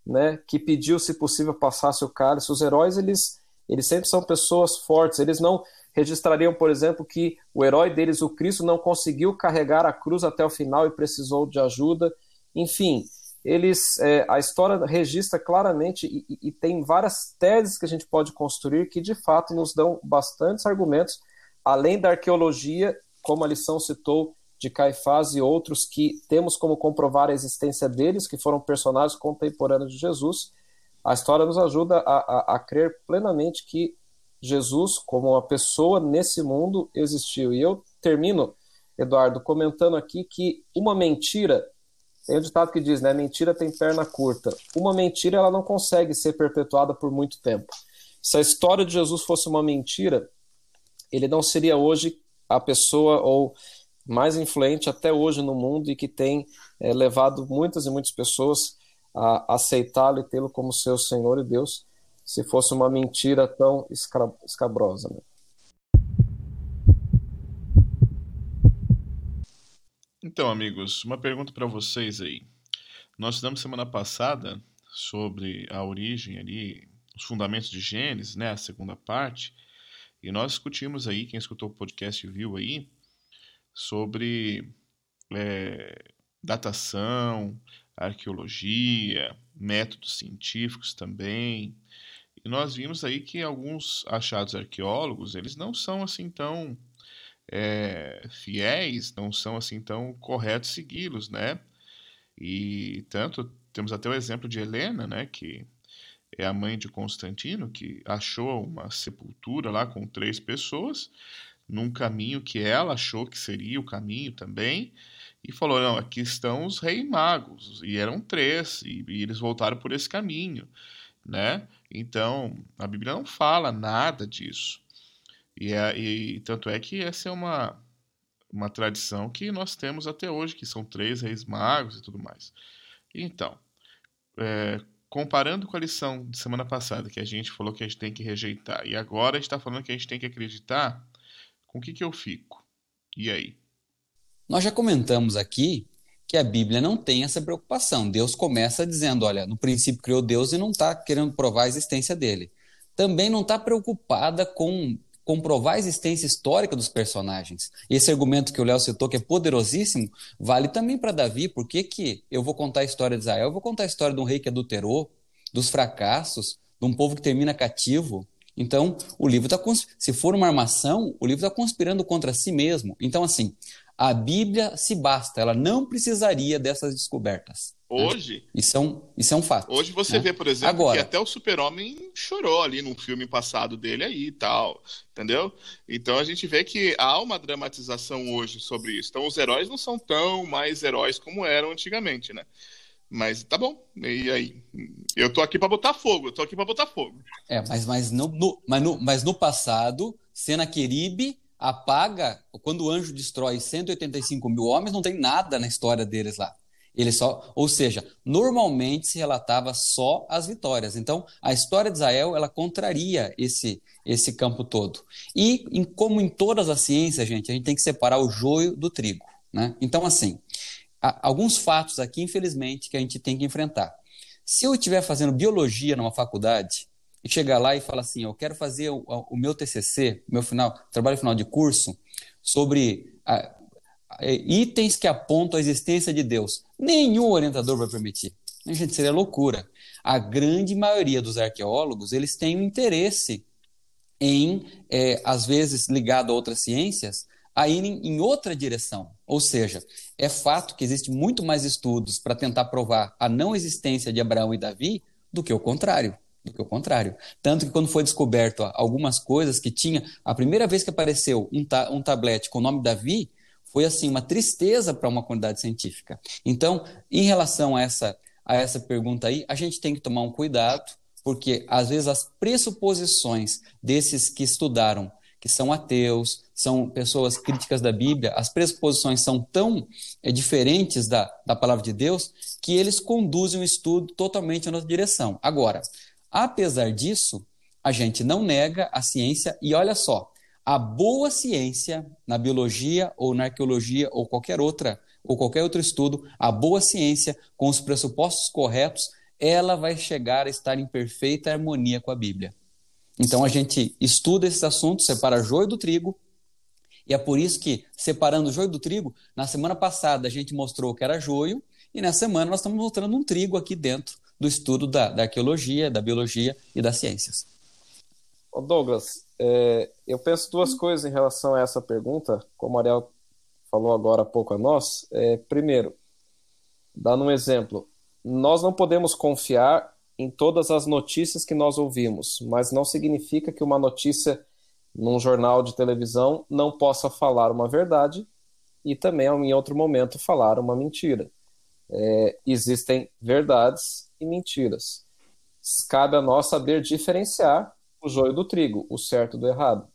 D: né? que pediu, se possível, passasse o cálice. Os heróis, eles, eles sempre são pessoas fortes. Eles não registrariam, por exemplo, que o herói deles, o Cristo, não conseguiu carregar a cruz até o final e precisou de ajuda. Enfim, eles é, a história registra claramente e, e, tem várias teses que a gente pode construir que de fato nos dão bastantes argumentos, além da arqueologia, como a lição citou de Caifás e outros que temos como comprovar a existência deles, que foram personagens contemporâneos de Jesus. A história nos ajuda a, a, a crer plenamente que Jesus, como uma pessoa nesse mundo, existiu. E eu termino, Eduardo, comentando aqui que uma mentira tem um ditado que diz, né? Mentira tem perna curta. Uma mentira ela não consegue ser perpetuada por muito tempo. Se a história de Jesus fosse uma mentira, ele não seria hoje a pessoa ou mais influente até hoje no mundo e que tem é, levado muitas e muitas pessoas a aceitá-lo e tê-lo como seu Senhor e Deus, se fosse uma mentira tão escabrosa. Né?
A: Então, amigos, uma pergunta para vocês aí. Nós estudamos semana passada sobre a origem ali, os fundamentos de Gênesis, né, a segunda parte, e nós discutimos aí, quem escutou o podcast viu aí, sobre é, datação, arqueologia, métodos científicos também. E nós vimos aí que alguns achados arqueólogos, eles não são assim tão é, fiéis, não são assim tão corretos segui-los, né? E tanto temos até o exemplo de Helena, né, que é a mãe de Constantino, que achou uma sepultura lá com três pessoas, num caminho que ela achou que seria o caminho também, e falou: não, aqui estão os reis magos, e eram três, e, e eles voltaram por esse caminho, né? Então, a Bíblia não fala nada disso. E, é, e tanto é que essa é uma, uma tradição que nós temos até hoje, que são três reis magos e tudo mais. Então, é, comparando com a lição de semana passada, que a gente falou que a gente tem que rejeitar, e agora a gente está falando que a gente tem que acreditar, com o que, que eu fico? E aí?
C: Nós já comentamos aqui que a Bíblia não tem essa preocupação. Deus começa dizendo: olha, no princípio criou Deus e não está querendo provar a existência dele. Também não está preocupada com comprovar a existência histórica dos personagens. Esse argumento que o Léo citou, que é poderosíssimo, vale também para Davi. Por que, que eu vou contar a história de Israel? Eu vou contar a história de um rei que adulterou, dos fracassos, de um povo que termina cativo. Então, o livro está. Se for uma armação, o livro está conspirando contra si mesmo. Então, assim, a Bíblia se basta, ela não precisaria dessas descobertas.
A: Hoje. Né?
C: Isso, é um, isso é um fato.
A: Hoje você né? vê, por exemplo, Agora, que até o Super-Homem chorou ali num filme passado dele aí e tal. Entendeu? Então a gente vê que há uma dramatização hoje sobre isso. Então os heróis não são tão mais heróis como eram antigamente, né? Mas tá bom. E aí? Eu tô aqui para botar fogo, eu tô aqui para botar fogo.
C: É, mas, mas, no, no, mas, no, mas no passado, Senaqueribe apaga, quando o anjo destrói 185 mil homens, não tem nada na história deles lá. Ele só, ou seja, normalmente se relatava só as vitórias. Então, a história de Israel ela contraria esse esse campo todo. E em, como em todas as ciências, gente, a gente tem que separar o joio do trigo, né? Então, assim, há alguns fatos aqui, infelizmente, que a gente tem que enfrentar. Se eu estiver fazendo biologia numa faculdade e chegar lá e falar assim, eu quero fazer o, o meu TCC, meu final, trabalho final de curso, sobre a, a, itens que apontam a existência de Deus. Nenhum orientador vai permitir. A gente seria loucura. A grande maioria dos arqueólogos eles têm um interesse em, é, às vezes ligado a outras ciências, a irem em outra direção. Ou seja, é fato que existe muito mais estudos para tentar provar a não existência de Abraão e Davi do que o contrário do que o contrário. Tanto que quando foi descoberto algumas coisas que tinha, a primeira vez que apareceu um, ta, um tablete com o nome Davi, foi assim uma tristeza para uma comunidade científica. Então, em relação a essa, a essa pergunta aí, a gente tem que tomar um cuidado, porque às vezes as pressuposições desses que estudaram, que são ateus, são pessoas críticas da Bíblia, as pressuposições são tão é, diferentes da, da palavra de Deus que eles conduzem o estudo totalmente em outra direção. Agora, Apesar disso, a gente não nega a ciência e olha só, a boa ciência na biologia ou na arqueologia ou qualquer outra ou qualquer outro estudo, a boa ciência com os pressupostos corretos, ela vai chegar a estar em perfeita harmonia com a Bíblia. Então a gente estuda esses assuntos, separa joio do trigo, e é por isso que, separando o joio do trigo, na semana passada a gente mostrou que era joio, e na semana nós estamos mostrando um trigo aqui dentro do estudo da, da arqueologia, da biologia e das ciências.
D: Douglas, é, eu penso duas coisas em relação a essa pergunta, como o Ariel falou agora há pouco a nós. É, primeiro, dando um exemplo, nós não podemos confiar em todas as notícias que nós ouvimos, mas não significa que uma notícia num jornal de televisão não possa falar uma verdade e também, em outro momento, falar uma mentira. É, existem verdades e mentiras. Cabe a nós saber diferenciar o joio do trigo, o certo do errado.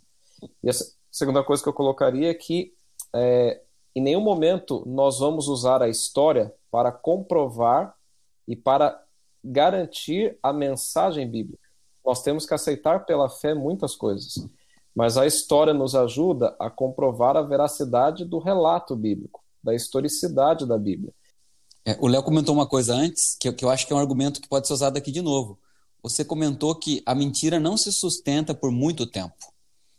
D: E a segunda coisa que eu colocaria é que é, em nenhum momento nós vamos usar a história para comprovar e para garantir a mensagem bíblica. Nós temos que aceitar pela fé muitas coisas, mas a história nos ajuda a comprovar a veracidade do relato bíblico, da historicidade da Bíblia.
C: É, o Léo comentou uma coisa antes, que, que eu acho que é um argumento que pode ser usado aqui de novo. Você comentou que a mentira não se sustenta por muito tempo.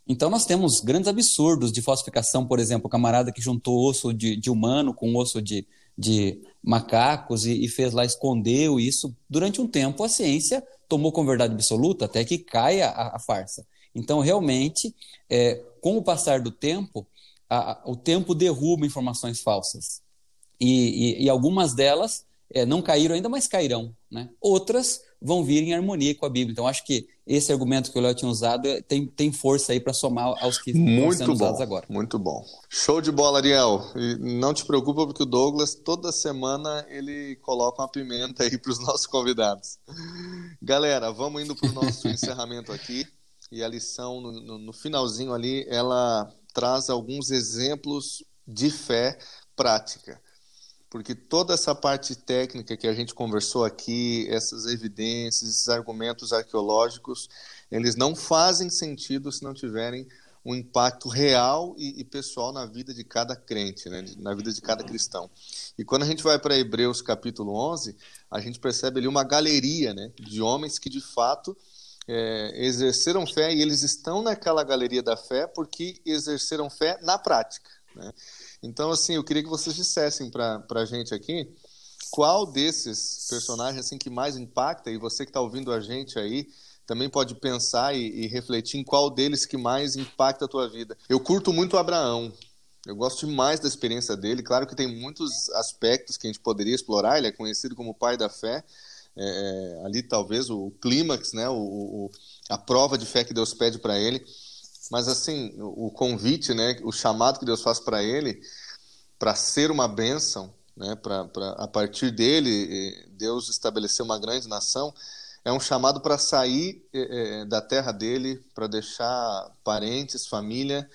C: Então nós temos grandes absurdos de falsificação, por exemplo, o camarada que juntou osso de, de humano com osso de, de macacos e, e, fez lá, escondeu isso. Durante um tempo a ciência tomou como verdade absoluta até que caia a, a farsa. Então realmente, é, com o passar do tempo, a, o tempo derruba informações falsas. E, e, e algumas delas é, não caíram ainda, mas cairão. Né? Outras vão vir em harmonia com a Bíblia. Então, acho que esse argumento que o Léo tinha usado é, tem, tem força aí para somar aos que
B: muito
C: estão sendo
B: bom,
C: usados agora.
B: Muito bom. Show de bola, Ariel. E não te preocupa, porque o Douglas, toda semana, ele coloca uma pimenta aí para os <laughs> nossos convidados. Galera, vamos indo para o nosso <laughs> encerramento aqui. E a lição, no, no, no finalzinho ali, ela traz alguns exemplos de fé prática porque toda essa parte técnica que a gente conversou aqui, essas evidências, esses argumentos arqueológicos, eles não fazem sentido se não tiverem um impacto real e, e pessoal na vida de cada crente, né? na vida de cada cristão. E quando a gente vai para Hebreus capítulo 11, a gente percebe ali uma galeria né? de homens que de fato é, exerceram fé e eles estão naquela galeria da fé porque exerceram fé na prática. Né? Então, assim, eu queria que vocês dissessem para a gente aqui qual desses personagens assim que mais impacta e você que está ouvindo a gente aí também pode pensar e, e, refletir em qual deles que mais impacta a tua vida. Eu curto muito Abraão. Eu gosto demais da experiência dele. Claro que tem muitos aspectos que a gente poderia explorar. Ele é conhecido como pai da fé. É, ali talvez o clímax, né, o, o, a prova de fé que Deus pede para ele. Mas assim, o convite, né, o chamado que Deus faz para ele, para ser uma bênção, né, para a partir dele Deus estabeleceu uma grande nação, é um chamado para sair é, da terra dele, para deixar parentes, família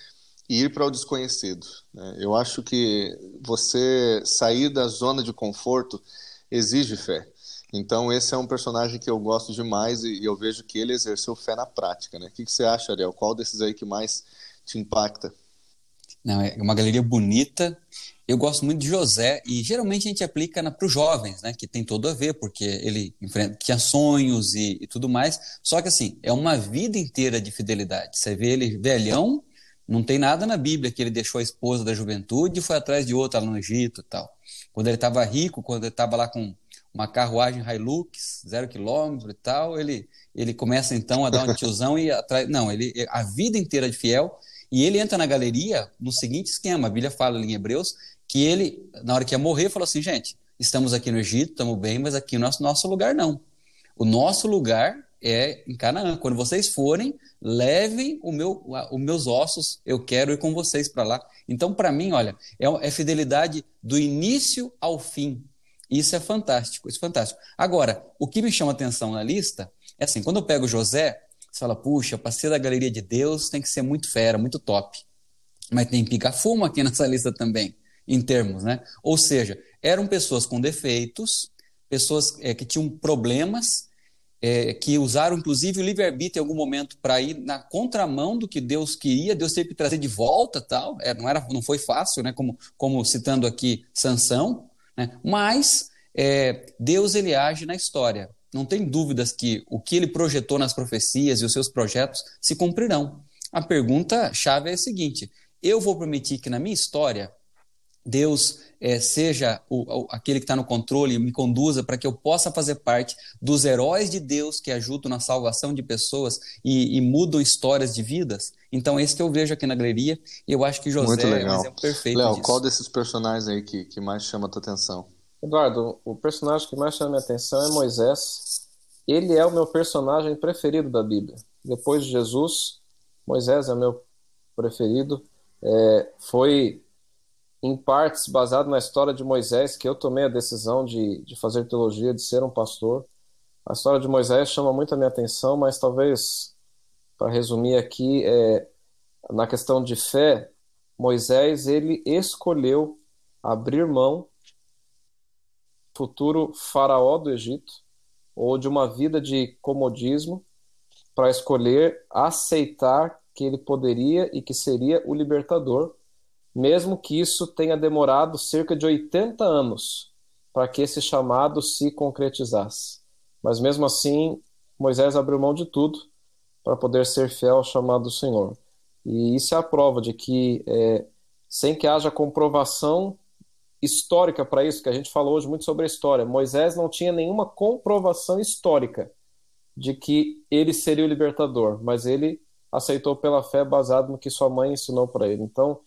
B: e ir para o desconhecido. Né? Eu acho que você sair da zona de conforto exige fé. Então, esse é um personagem que eu gosto demais e, eu vejo que ele exerceu fé na prática. Né? O que, que você acha, Ariel? Qual desses aí que mais te impacta?
C: Não, é uma galeria bonita. Eu gosto muito de José e geralmente a gente aplica para os jovens, né? Que tem todo a ver, porque ele enfrenta, tinha sonhos e, e, tudo mais. Só que assim, é uma vida inteira de fidelidade. Você vê ele velhão, não tem nada na Bíblia que ele deixou a esposa da juventude e foi atrás de outra lá no Egito tal. Quando ele estava rico, quando ele estava lá com uma carruagem Hilux, zero quilômetro e tal, ele, ele começa então a dar um tiozão e atrás. Não, ele a vida inteira de fiel. E ele entra na galeria no seguinte esquema: a Bíblia fala em Hebreus que ele, na hora que ia morrer, falou assim: gente, estamos aqui no Egito, estamos bem, mas aqui no nosso, nosso lugar não. O nosso lugar é em Canaã. Quando vocês forem, levem o meu, os meus ossos, eu quero ir com vocês para lá. Então, para mim, olha, é, é fidelidade do início ao fim. Isso é fantástico, isso é fantástico. Agora, o que me chama atenção na lista é assim, quando eu pego José, você fala, puxa, passei da galeria de Deus, tem que ser muito fera, muito top. Mas tem pica-fumo aqui <laughs> nessa lista também, em termos, né? Ou seja, eram pessoas com defeitos, pessoas é, que tinham problemas, é, que usaram inclusive o livre-arbítrio em algum momento para ir na contramão do que Deus queria, Deus teve que trazer de volta tal, é, não, era, não foi fácil, né? como, como citando aqui Sansão, né? Mas é, Deus ele age na história. Não tem dúvidas que o que ele projetou nas profecias e os seus projetos se cumprirão. A pergunta chave é a seguinte: eu vou permitir que na minha história Deus é, seja o, o, aquele que está no controle e me conduza para que eu possa fazer parte dos heróis de Deus que ajudam na salvação de pessoas e, e mudam histórias de vidas. Então, esse que eu vejo aqui na galeria, e eu acho que José é um exemplo perfeito
B: Léo, qual desses personagens aí que, que mais chama a tua atenção?
D: Eduardo, o personagem que mais chama a minha atenção é Moisés. Ele é o meu personagem preferido da Bíblia. Depois de Jesus, Moisés é o meu preferido. É, foi em partes baseado na história de Moisés, que eu tomei a decisão de, de fazer teologia, de ser um pastor. A história de Moisés chama muito a minha atenção, mas talvez, para resumir aqui, é, na questão de fé, Moisés ele escolheu abrir mão futuro faraó do Egito ou de uma vida de comodismo para escolher aceitar que ele poderia e que seria o libertador, mesmo que isso tenha demorado cerca de 80 anos para que esse chamado se concretizasse. Mas mesmo assim, Moisés abriu mão de tudo para poder ser fiel ao chamado do Senhor. E isso é a prova de que, é, sem que haja comprovação histórica para isso, que a gente falou hoje muito sobre a história, Moisés não tinha nenhuma comprovação histórica de que ele seria o libertador, mas ele aceitou pela fé baseado no que sua mãe ensinou para ele. Então,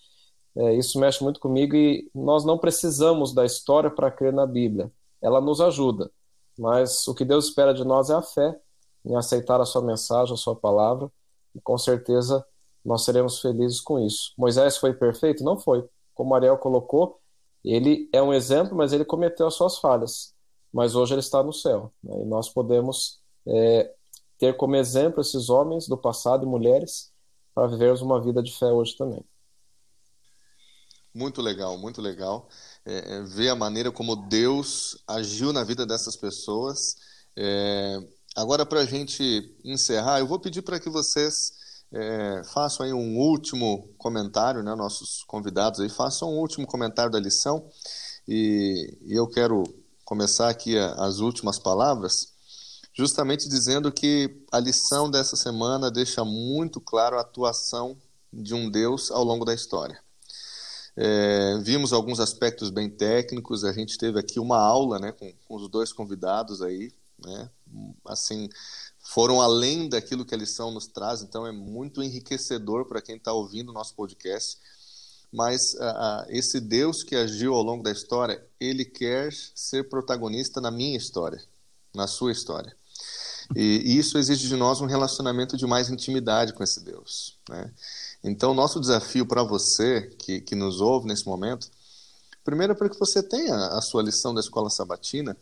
D: é, isso mexe muito comigo e nós não precisamos da história para crer na Bíblia. Ela nos ajuda, mas o que Deus espera de nós é a fé em aceitar a sua mensagem, a sua palavra, e com certeza nós seremos felizes com isso. Moisés foi perfeito? Não foi. Como Ariel colocou, ele é um exemplo, mas ele cometeu as suas falhas. Mas hoje ele está no céu. Né? E nós podemos é, ter como exemplo esses homens do passado e mulheres para vivermos uma vida de fé hoje também.
B: Muito legal, muito legal. É, é, ver a maneira como Deus agiu na vida dessas pessoas. É, agora, para a gente encerrar, eu vou pedir para que vocês é, façam aí um último comentário, né, nossos convidados aí, façam um último comentário da lição. E, e eu quero começar aqui a, as últimas palavras justamente dizendo que a lição dessa semana deixa muito claro a atuação de um Deus ao longo da história. É, vimos alguns aspectos bem técnicos, a gente teve aqui uma aula né, com, com os dois convidados aí, né, assim, foram além daquilo que a lição nos traz, então é muito enriquecedor para quem está ouvindo o nosso podcast. Mas esse Deus que agiu ao longo da história, ele quer ser protagonista na minha história, na sua história. E isso exige de nós um relacionamento de mais intimidade com esse Deus. Né? Então, nosso desafio para você que, que nos ouve nesse momento, primeiro é para que você tenha a sua lição da escola sabatina,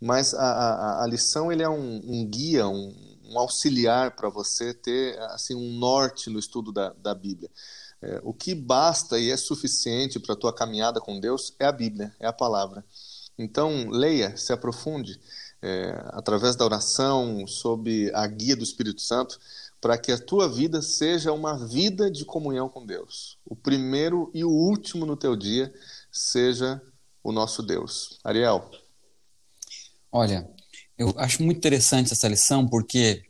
B: mas a, a, a lição ele é um, um guia, um, um auxiliar para você ter assim um norte no estudo da, da Bíblia. É, o que basta e é suficiente para a tua caminhada com Deus é a Bíblia, é a palavra. Então, leia, se aprofunde é, através da oração, sob a guia do Espírito Santo, para que a tua vida seja uma vida de comunhão com Deus. O primeiro e o último no teu dia seja o nosso Deus. Ariel.
C: Olha, eu acho muito interessante essa lição porque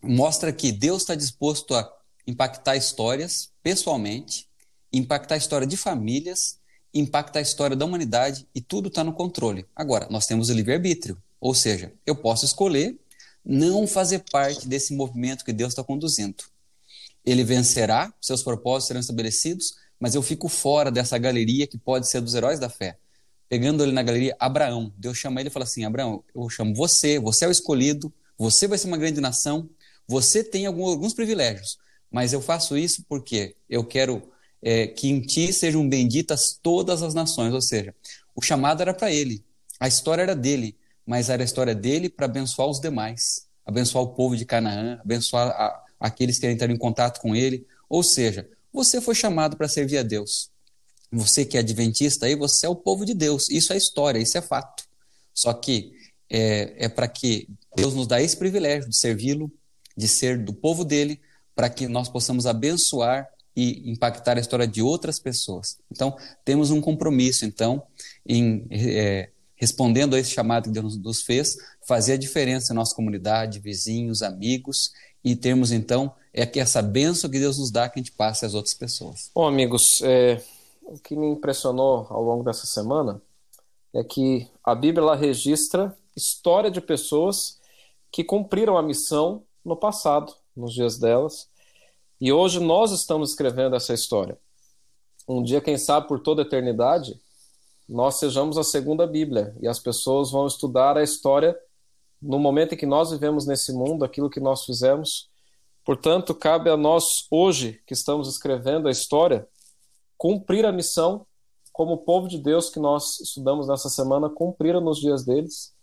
C: mostra que Deus está disposto a impactar histórias pessoalmente, impactar a história de famílias, impactar a história da humanidade e tudo está no controle. Agora, nós temos o livre-arbítrio. Ou seja, eu posso escolher não fazer parte desse movimento que Deus está conduzindo. Ele vencerá, seus propósitos serão estabelecidos, mas eu fico fora dessa galeria que pode ser dos heróis da fé. Pegando ele na galeria, Abraão. Deus chama ele e fala assim: Abraão, eu chamo você, você é o escolhido, você vai ser uma grande nação, você tem alguns privilégios, mas eu faço isso porque eu quero é, que em ti sejam benditas todas as nações. Ou seja, o chamado era para ele, a história era dele, mas era a história dele para abençoar os demais, abençoar o povo de Canaã, abençoar a, aqueles que entraram em contato com ele. Ou seja, você foi chamado para servir a Deus. Você que é adventista aí, você é o povo de Deus. Isso é história, isso é fato. Só que é, é para que Deus nos dá esse privilégio de servi-lo, de ser do povo dele, para que nós possamos abençoar e impactar a história de outras pessoas. Então, temos um compromisso, então, em é, respondendo a esse chamado que Deus nos fez, fazer a diferença na nossa comunidade, vizinhos, amigos, e termos então é que essa benção que Deus nos dá que a gente passe às outras pessoas.
D: Bom, amigos, é, o que me impressionou ao longo dessa semana é que a Bíblia ela registra história de pessoas que cumpriram a missão no passado, nos dias delas, e hoje nós estamos escrevendo essa história. Um dia, quem sabe, por toda a eternidade, nós sejamos a segunda Bíblia e as pessoas vão estudar a história no momento em que nós vivemos nesse mundo, aquilo que nós fizemos. Portanto, cabe a nós, hoje, que estamos escrevendo a história, cumprir a missão como povo de Deus que nós estudamos nessa semana, cumpriram nos dias deles,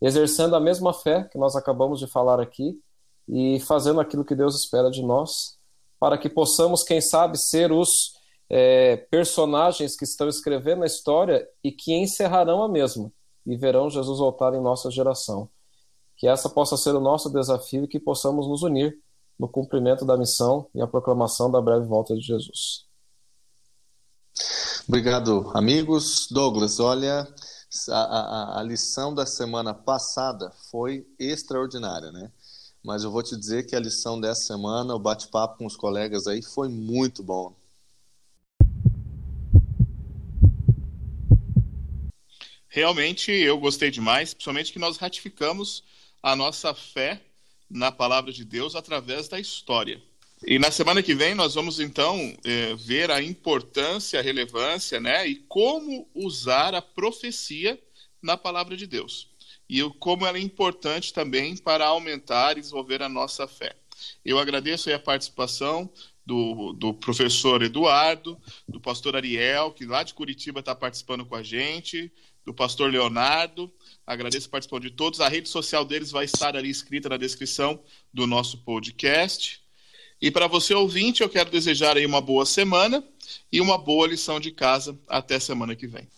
D: exercendo a mesma fé que nós acabamos de falar aqui e fazendo aquilo que Deus espera de nós, para que possamos, quem sabe, ser os é, personagens que estão escrevendo a história e que encerrarão a mesma e verão Jesus voltar em nossa geração. Que essa possa ser o nosso desafio e que possamos nos unir no cumprimento da missão e a proclamação da breve volta de Jesus.
B: Obrigado, amigos. Douglas, olha, a, a, a lição da semana passada foi extraordinária, né? Mas eu vou te dizer que a lição dessa semana, o bate-papo com os colegas aí, foi muito bom.
A: Realmente eu gostei demais, principalmente que nós ratificamos a nossa fé na palavra de Deus através da história. E na semana que vem nós vamos então é, ver a importância, a relevância, né, e como usar a profecia na palavra de Deus. E como ela é importante também para aumentar e desenvolver a nossa fé. Eu agradeço a participação do, do professor Eduardo, do pastor Ariel, que lá de Curitiba está participando com a gente, do pastor Leonardo. Agradeço a participação de todos. A rede social deles vai estar ali escrita na descrição do nosso podcast. E para você ouvinte, eu quero desejar aí uma boa semana e uma boa lição de casa. Até semana que vem.